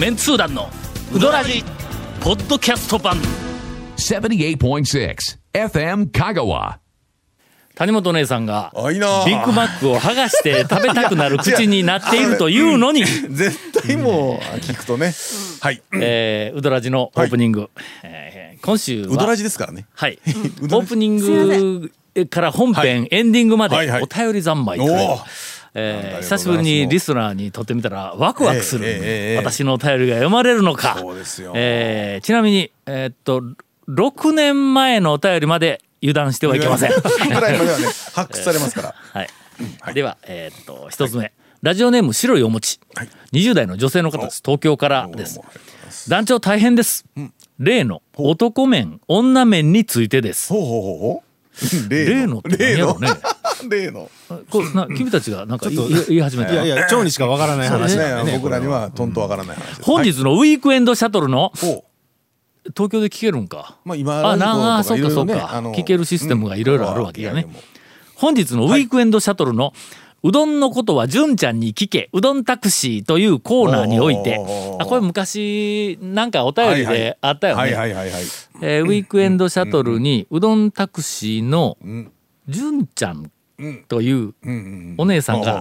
メンツー団のウドラジポッドキャスト版。78.6 FM Kagawa. 谷本姉さんがビッグマックを剥がして食べたくなる口になっているというのに、絶対もう聞くとね。はい。えー、ウドラジのオープニング、えー今週はうどらじですからね。はい、オープニングから本編、はい。エンディングまではいはい。お便り三昧という、おー。えーありがとうございます久しぶりにリスナーにとってみたらワクワクする、ええええええ。私のお便りが読まれるのか。そうですよ。えーちなみに、えーっと6年前のお便りまで油断してはいけません。発掘されますから。はい、では、えーっと一つ目、ラジオネーム白いお餅、はい。20代の女性の方です。東京からです。団長大変です、例の男面女面についてです。ほうほうほうほう。例のって何やろうね 例の？こうな君たちがなんか言い言い始めた。いやいや、蝶にしかわからない話ね。だよね。僕らにはとん。とわからない話。本日のウィークエンドシャトルのほ東京で聞けるんか？う。まあ今あなあそうかそうか。聞けるシステムがいろいろあるわけやね。本日のウィークエンドシャトルの、うどんのことは純ちゃんに聞けうどんタクシーというコーナーにおいて。おーおーおーあこれ昔なんかお便りであったよね、はいはいはいはい。えーウィークエンドシャトルにうどんタクシーのん。純ちゃんというお姉さんが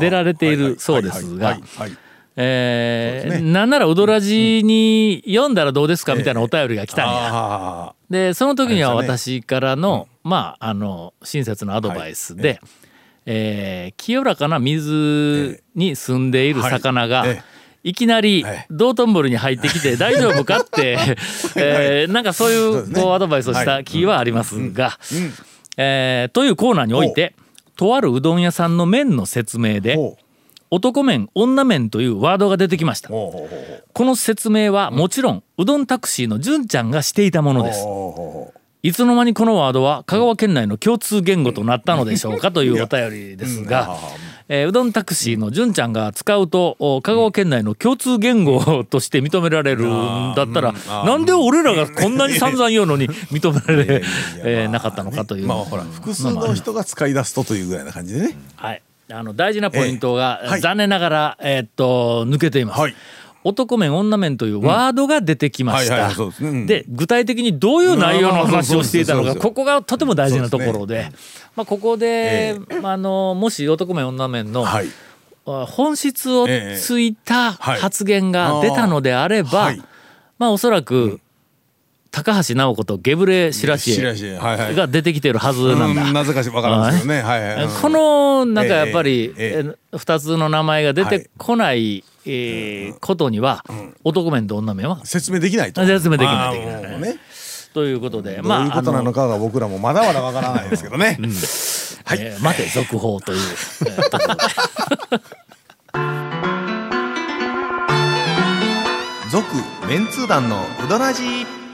出られているそうですがはいはいはい。はい。えーね。なんならうどらじに読んだらどうですかみたいなお便りが来たんや。あでその時には私からの、まああの親切なアドバイスで、えー清らかな水に住んでいる魚が、はいえ。いきなりええ。道頓堀に入ってきて 大丈夫かって、えーなんかそういうこうアドバイスをした気はありますが、えーというコーナーにおいてとあるうどん屋さんの麺の説明で男麺女麺というワードが出てきました。この説明はもちろんうどんタクシーの純ちゃんがしていたものです。いつの間にこのワードは香川県内の共通言語となったのでしょうかというお便りですが、えーうどんタクシーの純ちゃんが使うとお香川県内の共通言語として認められるんだったらなんで俺らがこんなに散々言うのに認められえーなかったのかという。まあほら複数の人が使い出すとというぐらいな感じでね。はい、あの大事なポイントが、残念ながら、えーっと抜けています。はい男面女面というワードが出てきました。で具体的にどういう内容の話をしていたのかここがとても大事なところで、まあ、ここで、ああのもし男面女面の、本質をついたはい。発言が出たのであれば、はい。まあおそらく、高橋直子とゲブレシラシエが出てきているはずなんだ。うんなぜかしわからんですけどね。はい。はいうん。このなんかやっぱり、ええ2つの名前が出てこない、えーことには、男面と女面は説明できないと。説明できないということでどういうことなのか、かが僕らもまだまだわからないですけどね。あのえー待て続報という、えーところで。続メンツー団のウドラジー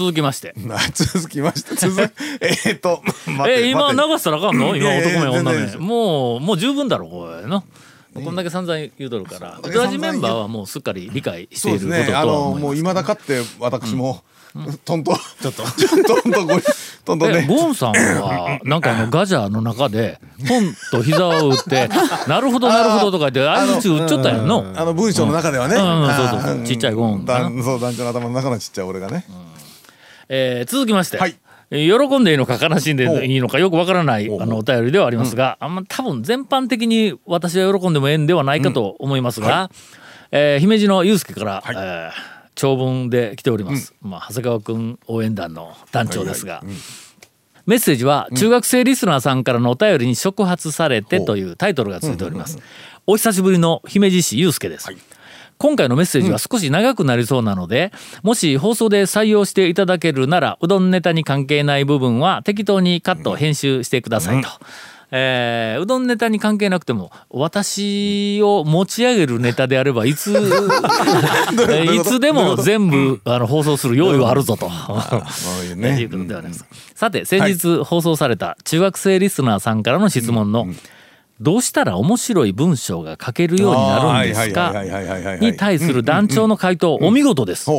続きまして、な続きまして。続 えーっと待えー今流したらあかんの？今男面女全然です。面もうもう十分だろこれ。の。こんだけ散々言うとるから、ウドラジメンバーはもうすっかり理解していることとはね。あの思いますもう今だかって私もトントン。ちょっと。トントンごトントンえね。ゴンさんはなんかあのガジャーの中でポンと膝を打って「なるほどなるほど」とか言って相づち打っちょったんやんの？あの文章の中ではね、うん。そうそうちっちゃいゴンそう団長の頭の中のちっちゃい俺がね、えー続きまして、はい。えー喜んでいいのか悲しんでいいのかよくわからないあのお便りではありますが、あんま多分全般的に私は喜んでもええんではないかと思いますが、えー姫路の祐介から、はい。えー長文で来ております、まあ、長谷川君応援団の団長ですが、メッセージは中学生リスナーさんからのお便りに触発されてというタイトルがついております。お久しぶりの姫路市祐介です。今回のメッセージは少し長くなりそうなので、もし放送で採用していただけるならうどんネタに関係ない部分は適当にカット編集してくださいと。えーうどんネタに関係なくても私を持ち上げるネタであればいつ えーいつでも全部あの放送する用意はあるぞと。さて先日放送された中学生リスナーさんからの質問の「どうしたら面白い文章が書けるようになるんですか?」に対する団長の回答お見事です。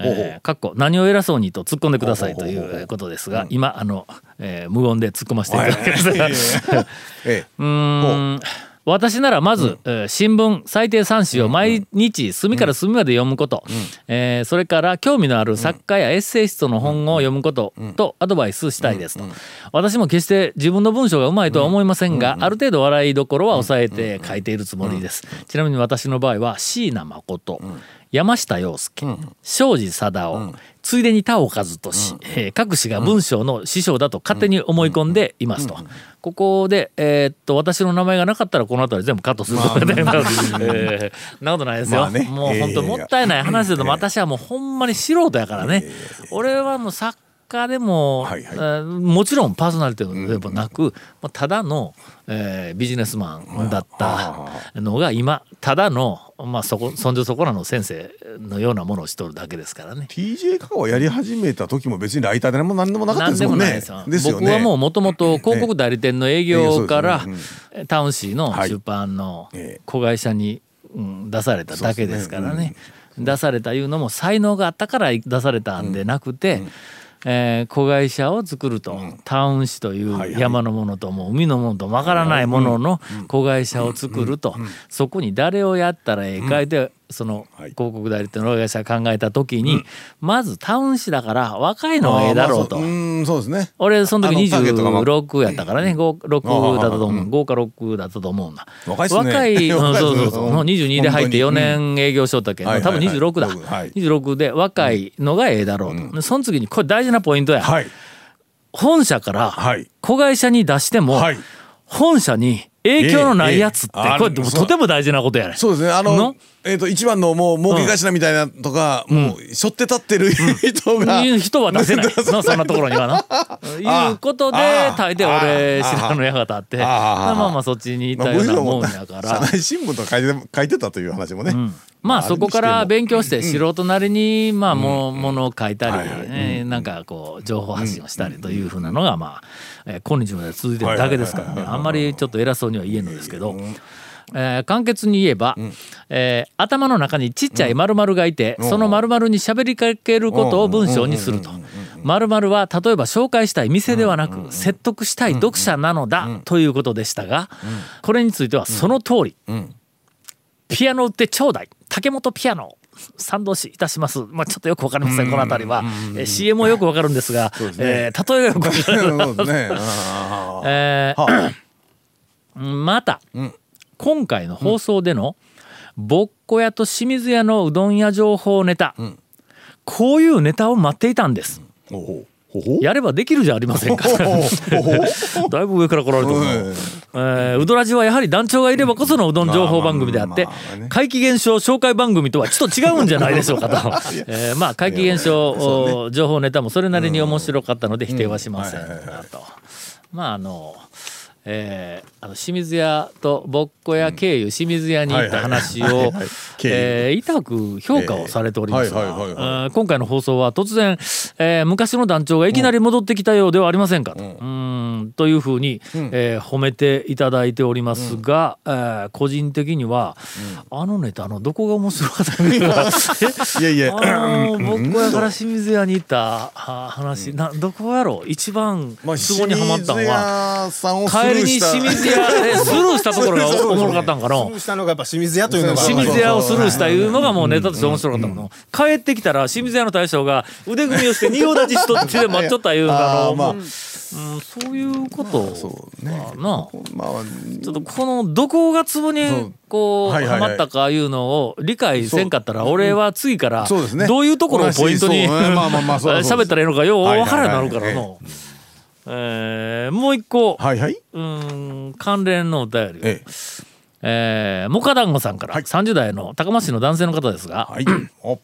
えーかっこ何を偉そうにと突っ込んでくださいといほうことですが今あの、えー無言で突っ込ませていただきましたがえ うーん私ならまず、えー新聞最低3紙を毎日隅から隅まで読むこと、えーそれから興味のある作家やエッセイストの本を読むこととアドバイスしたいですと、私も決して自分の文章がうまいとは思いませんが、ある程度笑いどころは抑えて書いているつもりです、ちなみに私の場合は椎名誠、山下洋介、庄司貞夫、ついでに田尾和俊、えー各氏が文章の師匠だと勝手に思い込んでいますと。ここで、えーっと私の名前がなかったらこの辺り全部カットすることで、えーそんなことないですよ。まあね。もう本当もったいない話でも私はもうほんまに素人やからね。俺はもう作家でも、はいはい。えーもちろんパーソナリティでもなく、もうただの、えービジネスマンだったのが今ただの、まあ、そこそんじょそこらの先生のようなものをしとるだけですからね。TJ カカオやり始めた時も別にライターでも何でもなかった何ですもんね。でね。僕はもうもともと広告代理店の営業からええ。そうですタウンシーのはい。出版のええ子会社に、うん出されただけですからね。出されたいうのも才能があったから出されたんでなくて、えー子会社を作ると、タウン市という山のものとも海のものともわからないものの子会社を作ると、そこに誰をやったらええかいで、そのはい。広告代理店の会社考えた時に、まずタウン市だから若いのがええだろうと。そううんそうですね。俺その時あのターゲットがまあ26やったからね5 6だったと思う。5か6だったと思うんだ若いっすね。若い、うそうそうそう。うん。もう22で入って4本当年営業しとったけど、はい多分26だ、はい。はい26で若いのがええだろうと、でその次にこれ大事なポイントや、はい。本社からはい。子会社に出しても、はい本社に影響のないやつって、これあとても大事なことやねそうですね。あのの？えっと一番のもう儲け頭みたいなとかもうしょって立ってる人が人は出せない。のそんなところにはな。いうことであ大抵俺知らぬやがたってまあまあそっちにいたようなもんやから。社内 新聞とか書いて書いてたという話もねまあそこから勉強して素人なりにまあものを書いたりなんかこう情報発信をしたりというふうなのがまあえー今日まで続いてるだけですからね。あんまりちょっと偉そうには言えんのですけど。えー簡潔に言えば、えー頭の中にちっちゃい〇〇がいて、その〇〇に喋りかけることを文章にすると。〇〇は例えば紹介したい店ではなく、説得したい読者なのだということでしたが、これについてはその通り、ピアノ売ってちょうだい。竹本ピアノ賛同しいたします。まあちょっとよくわかりません、この辺りは。えー CM もよくわかるんですが、えー例えがよくわかる。そうですね。えーまた、今回の放送での、ぼっこ屋と清水屋のうどん屋情報ネタ、こういうネタを待っていたんです。ほうほうほうほうやればできるじゃありませんか。だいぶ上から来られると思う。えーうどらじはやはり団長がいればこそのうどん情報番組であって怪奇現象紹介番組とはちょっと違うんじゃないでしょうかと、えーまあ怪奇現象お情報ネタもそれなりに面白かったので否定はしませんがと。まああのえーあの清水屋とぼっこ屋経由清水屋に行った話を痛く評価をされております。が今回の放送は突然、えー昔の団長がいきなり戻ってきたようではありませんかと、うーんというふうに、えー褒めていただいておりますが、えー個人的には、あのネタのどこが面白かったのか。いやいや。あの僕やから清水屋に行ったあ話、などこやろう。一番まあツボにはまったの清水は。屋さんをスル帰りに清水屋でスルーしたところがおもろかったんかな。スルーしたのがやっぱ清水屋というのが清水屋をスルーしたいうのがもうネタとして面白かったもの、帰ってきたら清水屋の大将が腕組みをして仁王立ちしとって待っちょったいう あのまあ。うん。そういうことかな。まあちょっとこのどこがツボにこうはいはいはい。はまったかいうのを理解せんかったら俺は次からどういうところをポイントに喋ったらいいのかよう分からんなるからはいはいの。えーもう一個。はいはい。うん関連のお便りをええ。えー、モカ団子さんから30代の高松市の男性の方ですが、はい。お。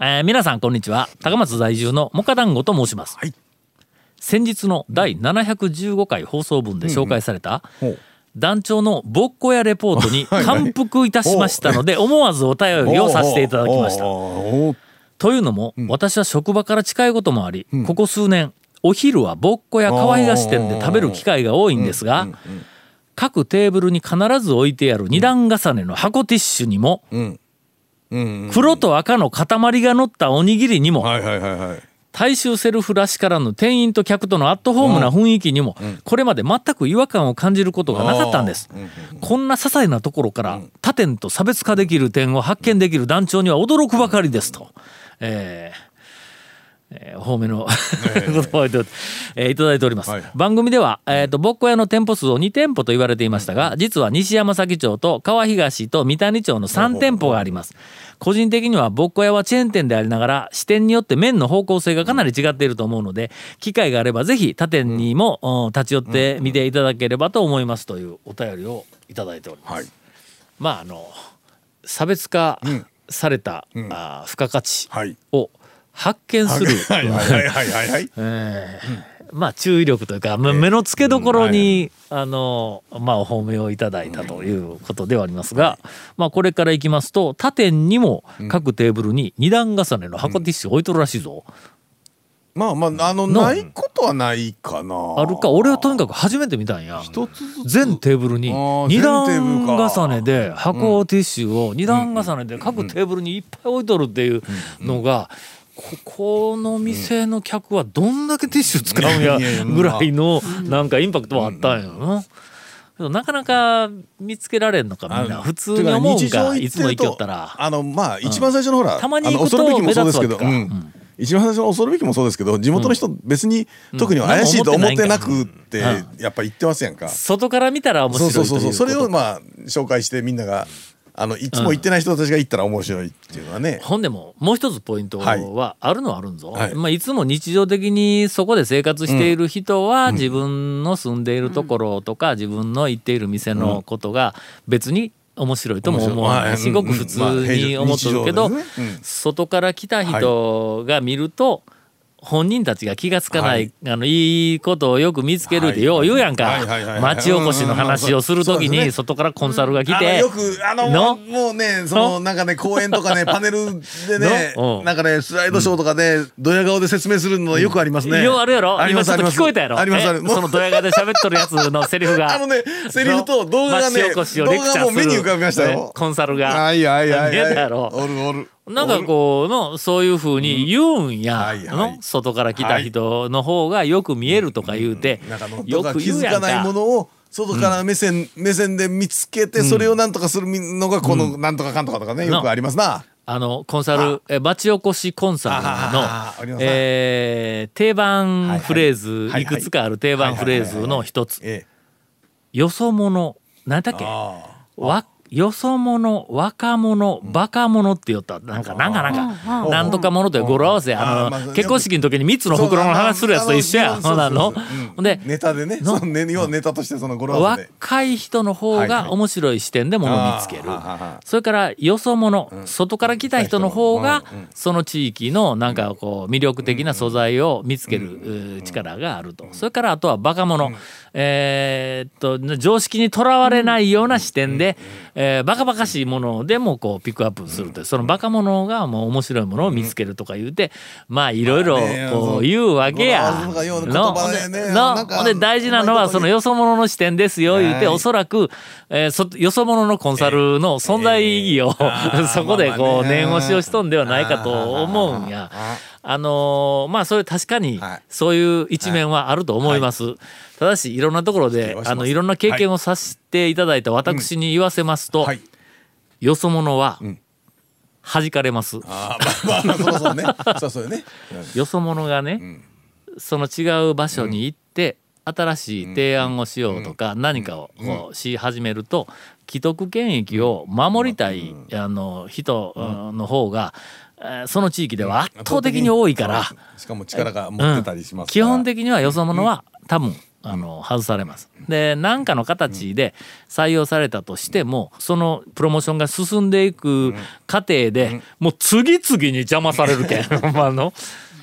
えー皆さんこんにちは。高松在住のモカ団子と申します、はい。先日の第715回放送分で紹介されたほう。団長のぼっこやレポートに 感服いたしましたので 思わずお便りをさせていただきました。というのも、私は職場から近いこともあり、ここ数年お昼はぼっこや川東店で食べる機会が多いんですが、各テーブルに必ず置いてある二段重ねの箱ティッシュにも、黒と赤の塊が乗ったおにぎりにも、大衆セルフらしからぬ店員と客とのアットホームな雰囲気にも、これまで全く違和感を感じることがなかったんです。こんな些細なところから他店と差別化できる点を発見できる団長には驚くばかりですと。えーえー、方面の 言葉をいただいてえーいただいております、はい。番組では、えー、とぼっこ屋の店舗数を2店舗と言われていましたが実は西山崎町と川東と三谷町の3店舗があります。個人的にはぼっこ屋はチェーン店でありながら支店によって麺の方向性がかなり違っていると思うので機会があればぜひ他店にも、うん立ち寄って見ていただければと思いますというお便りをいただいております、はい。まああの差別化された、あー付加価値はい。を発見する、はいはいはいはいはいはい。えーまあ注意力というか、ま目の付けどころに、あのまあお褒めをいただいたということではありますが、まあこれからいきますと他店にも各テーブルに二段重ねの箱ティッシュ置いとるらしいぞ、まあまああのの。ないことはないかな。あるか？俺はとにかく初めて見たんや。一つ全テーブルに二段重ねで箱ティッシュを二段重ねで各テーブルにいっぱい置いとるっていうのがここの店の客はどんだけティッシュ使うんやぐらいのなんかインパクトはあったんやな。なかなか見つけられんのかみんな普通に思うんかいつも行きよったら。あのまあ一番最初のほら、たまに行くとあの恐るべきもそうですけど、目立つわけかうん。一番最初の恐るべきもそうですけど地元の人別に特に怪しいと思ってなくってうん。やっぱ言ってますやんか。外から見たら面そ白いというううそそうそう。それをまあ紹介してみんながあのいつも行ってない人たちが行ったら面白いっていうのはね。ほんでももう一つポイントはあるのはあるんぞ、はい。いまあ、いつも日常的にそこで生活している人は自分の住んでいるところとか自分の行っている店のことが別に面白いとも思わないし面白い。ごく普通に思っとるけど外から来た人が見ると本人たちが気がつかない、あのいいことをよく見つけるってよう言うやんか。はいはいはいはい。町おこしの話をするときに外からコンサルが来てよくあのの？もうねそのなんかね公園とかね パネルでねなんかねスライドショーとかでドヤ顔で説明するのよくありますね。ようあるやろ。あります今ちょっと聞こえたやろ。ありますそのドヤ顔で喋っとるやつのセリフが。あのねセリフと動画がね動画も目に浮かびましたよ。ね？コンサルがはいはいはいはい。おるおる。なんかこうのそういうふうに言うんや、の外から来た人の方がよく見えるとか言うて、なんかのよく気言うか。づかないも。のを外から目線、目線で見つけてそれをなんとかするのがこのなんとかかんとかとかねよくありますな。あのコンサルえ町おこしコンサルのえー定番フレーズ、はいくつかある定番フレーズの一つええよそ者何だっけあわよそ者若者バカ者って言った。なんかなんかなんかなんとか者という語呂合わせあの結婚式の時に3つの袋の話するやつと一緒や。そうなの。でネタでね。のそのね。要はネタとしてその語呂合わせで。若い人の方が面白い視点でものを見つける。それからよそ者外から来た人の方がその地域のなんかこう魅力的な素材を見つける力があると。それからあとはバカ者。えーっと常識にとらわれないような視点でえーバカバカしいものでもこうピックアップするとそのバカ者がもう面白いものを見つけるとか言うてまあいろいろこう言うわけや。のので大事なのはそのよそ者の視点ですよ言うてはいおそらく、えーそよそ者のコンサルの存在意義を、ー そこでこう念押しをしとんではないかと思うんや。あのーまあそれ確かにはい。そういう一面はあると思います。ただしいろんなところであのいろんな経験をさせていただいた私に言わせますと、はい。よそ者はん。弾かれます。あーまあまあそうそうね。そうそうね。よそ者がね、その違う場所に行って、新しい提案をしようとか、何かをこうし始めると既得権益を守りたい、あの人の方が、えーその地域では圧倒的に多いから、しかも力が持ってたりしますから。基本的にはよそ者は多分あの外されます。で何かの形で採用されたとしてもそのプロモーションが進んでいく過程でもう次々に邪魔されるけん。まあの。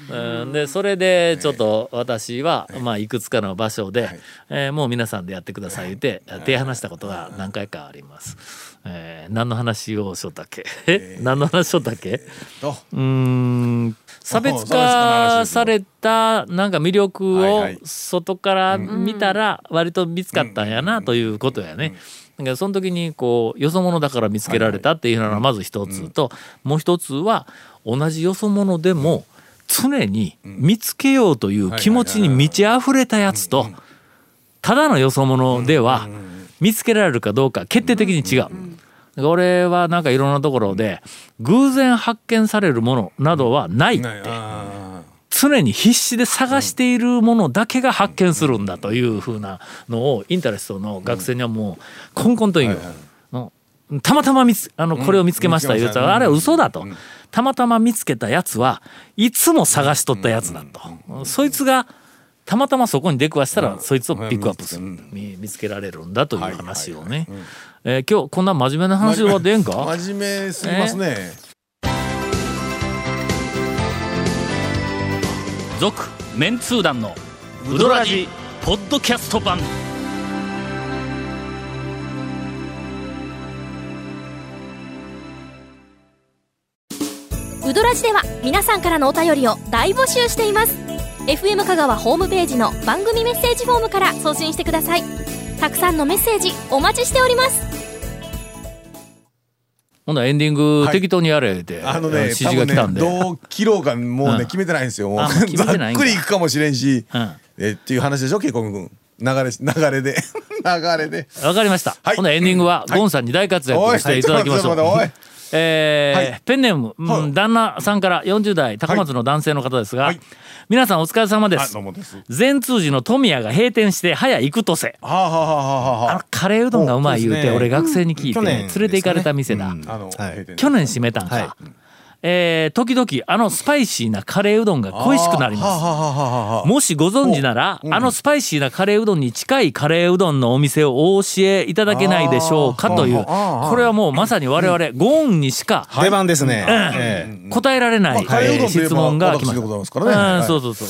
うん。でそれでちょっと私は、まあ、い。くつかの場所で、えーもう皆さんでやってください言って手離したことが何回かあります。えー何の話をしよったっけ？え何の話しよったっけ？と。うーん。差別化されたなんか魅力を外から見たら割と見つかったんやなということやね。だからその時にこうよそ者だから見つけられたっていうのがまず一つともう一つは同じよそ者でも常に見つけようという気持ちに満ち溢れたやつとただのよそ者では見つけられるかどうか決定的に違う。俺はなんかいろんなところで偶然発見されるものなどはないってあ常に必死で探しているものだけが発見するんだというふうなのをインタレストの学生にはもうコンコンと言うたまたま見つあのこれを見つけました言うたらあれは嘘だと。たまたま見つけたやつはいつも探しとったやつだと。そいつがたまたまそこに出くわしたらそいつをピックアップする。見見つけられるんだという話をね。えー今日こんな真面目な話は出んか？ー 真面目すぎますね。続メンツー団のウドラジポッドキャスト版。ウドラジでは皆さんからのお便りを大募集しています FM 香川ホームページの番組メッセージフォームから送信してください。たくさんのメッセージお待ちしております。ほんならエンディングはい。適当にやれって、あのね、指示が来たんで、ねどう切ろうかもうね、うん。決めてないんですよ。ざっくりいくかもしれんし、うん。えっていう話でしょ、ケイコム君。流れ流れで。流れで。わかりました、はい。ほんならエンディングははい。ゴンさんに大活躍していただきましょう、えーはい。ペンネーム、うんはい。旦那さんから40代高松の男性の方ですが、はい皆さんお疲れ様です。善通寺の富谷が閉店して早行くとせ。はあ、はあはあのカレーうどんがうまい言うて俺学生に聞いて連れて行かれた店だ、去年閉めたんか、はえー時々あのスパイシーなカレーうどんが恋しくなります。もしご存知なら、あのスパイシーなカレーうどんに近いカレーうどんのお店をお教えいただけないでしょうかというこれはもうまさに我々ゴーンにしか出番ですね。ええ。答えられない、まあカレー質問が来ま私でございますからね。うんはい。そうそうそう、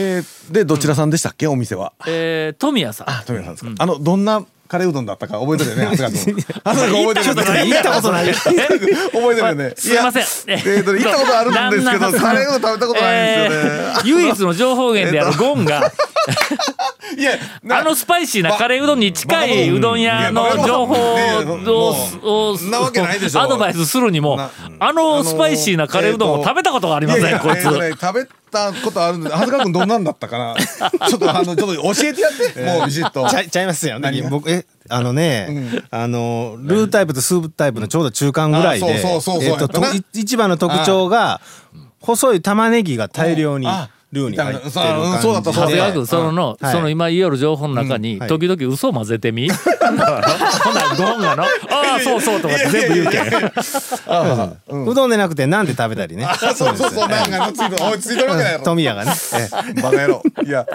えーで、どちらさんでしたっけ、お店は？えー、富谷さん。あ、富谷さんですか。あの、どんなカレーうどんだったか覚えてるよね、長谷川君。長谷川君覚えてるよね。行ったことない。覚えてるよね。すいませんやえーと、行ったことあるんですけど、カレーうどん食べたことないんですよね。えー唯一の情報源であるゴンがいや、なあのスパイシーなカレーうどんに近いうどん屋の情報ををなわけないでしょ。アドバイスするにもなあのスパイシーなカレーうどんを食べたことがありませんこいつ。食べたことあるんで、長谷川君どんなんだったかな。ちょっと、あの、ちょっと教えてやって、もうビシッと。ちゃいちゃいますよ。僕、え、あのね、あの、ルータイプとスープタイプのちょうど中間ぐらいで、一番の特徴が、細い玉ねぎが大量にあルーに入ってるそう感。そうだったそうだった長谷川君そのの、はい。その今言いよる情報の中に、時々嘘混ぜてみ？ほなゴンがの「ああそうそう」とかって全部言うけん。うどんでなくて、なんで食べたりね。そうそうそう、なんか、ついて、落ち着いてるわけないやろ。富谷がね。ええ。バカ野郎。いや、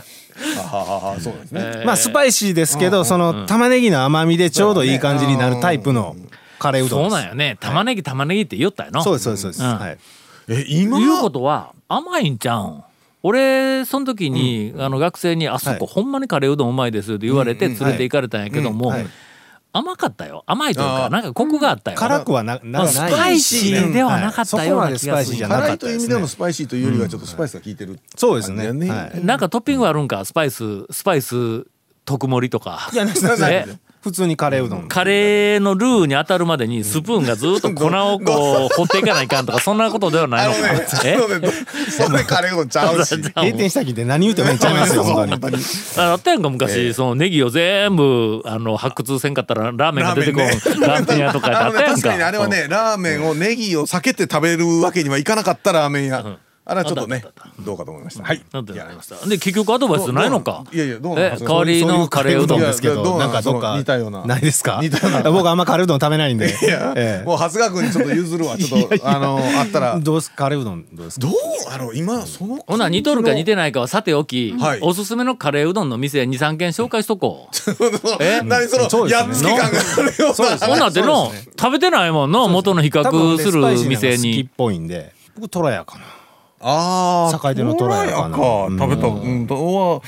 そうですね。まあ、スパイシーですけど、その玉ねぎの甘みでちょうどいい感じになるタイプのカレーうどん。そうなんよね。玉ねぎ玉ねぎって言ったよのそうです、そうです、そうです。うん。はい。え、今？いうことは甘いんちゃうん？俺その時に、あの学生に「あそこ、はい。ほんまにカレーうどんうまいです」って言われて連れて行かれたんやけども、甘かったよ。甘いというかなんかコクがあったよ、辛くはな、なまあスパイシーではなかったような気がするそこまでスパイシーじゃなか辛いという意味でのスパイシーというよりはちょっとスパイスが効いてる。そうですね。なんかトッピングあるんか？スパイススパイス特盛りとか。いや、な普通にカレーうどん。カレーのルーに当たるまでにスプーンがずっと粉をこう 掘っていかないかんとかそんなことではないのか。え？それカレーうどんちゃうし。閉店したきって何言うてもいっちゃいますよ、本当に。ああったやんか昔、そのネギを全部あの発掘せんかったらラーメンが出てこん。ラーメン屋とかあったやんか。確かにあれはね、ラーメンをネギを避けて食べるわけにはいかなかったラーメン屋。あれはちょっとね、どうかと思いました。はい。なんてやりました。で結局アドバイスないのかいやいや、どう代わりのカレーうどんですけど、ななんんかどっか似たような。ないですか？似たような僕あんまカレーうどん食べないんで。もう長谷川君にちょっと譲るわ。ちょっと、あの、あったら。どうすカレーうどんどうですか？どうあの、今、その。ほな似とるか似てないかはさておき、はいおすすめのカレーうどんの店23軒紹介しとこう え？何その、やっつけ感があるような。ほんなっての、食べてないもんの元の比較する店好きっにぽいんで。僕、トラヤかな。ああ坂出のトラヤかな。うん食べたうん。とは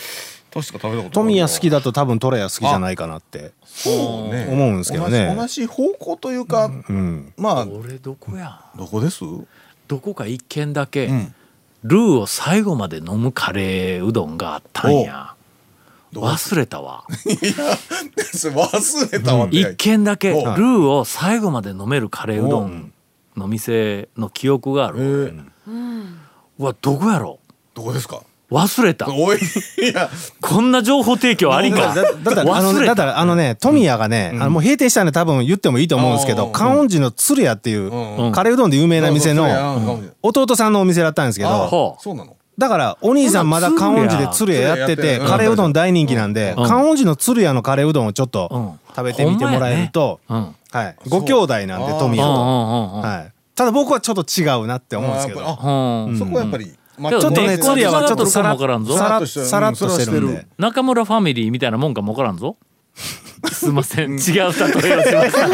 確か食べたこと富谷好きだだと多分トラヤ好きじゃないかなってそうね。思うんですけどね。同じ方向というかうんまあ俺どこや？どこです？どこか一軒だけ、ん。ルーを最後まで飲むカレーうどんがあったんや。忘れたわ。忘れたわ。って一軒だけルおーを最後まで飲めるカレーうどんの店の記憶があえるーうわどこやろ？どこですか？忘れた。おいいや。こんな情報提供ありか？だだだからあの忘れた。だからあのね富谷がね、あのもう閉店したんで多分言ってもいいと思うんですけどうん。観音寺の鶴屋っていう、うん。カレーうどんで有名な店の弟さんのお店だったんですけあどそうなの？だからお兄さんまだ観音寺で鶴屋やっててカレーうどん大人気なんでうん。観音寺の鶴屋のカレーうどんをちょっとうん。食べてみてもらえると、はい、ご兄弟なんで富谷と、はい、ただ僕はちょっと違うなって思うんですけど。あやっぱりうん。そこはやっぱりまあちょっとね根っこ鶴屋はちょっとさらわからんぞさらさらっとしてるさらっとしてるん中村ファミリーみたいなもんかもわからんぞ。すいません。違う例えをしました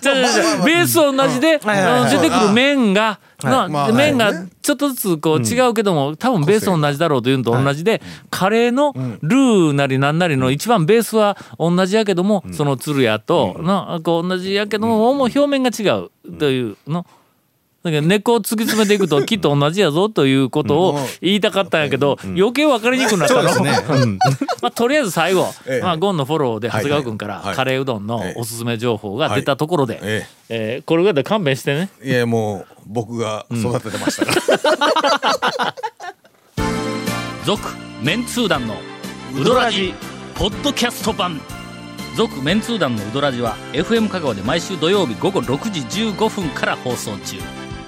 じゃあじゃベース同じであの出てくる麺がなまあ麺がちょっとずつこう違うけども多分ベース同じだろうというのと同じでカレーのルーなりなんなりの一番ベースは同じやけどもその鶴屋となこう同じやけどももう表面が違うというの。だけど根っこを突き詰めていくときっと同じやぞということを言いたかったんやけど余計分かりにくくなったの。まあ、とりあえず最後、ええ。まあ、ゴンのフォローで長谷川君からカレーうどんのええ。おすすめ情報が出たところで、ええ。ーこれぐらいで勘弁してね。いやもう僕が育ててましたから。続メンツー団のウドラジポッドキャスト版。続メンツー団のウドラジは FM 香川で毎週土曜日午後6時15分から放送中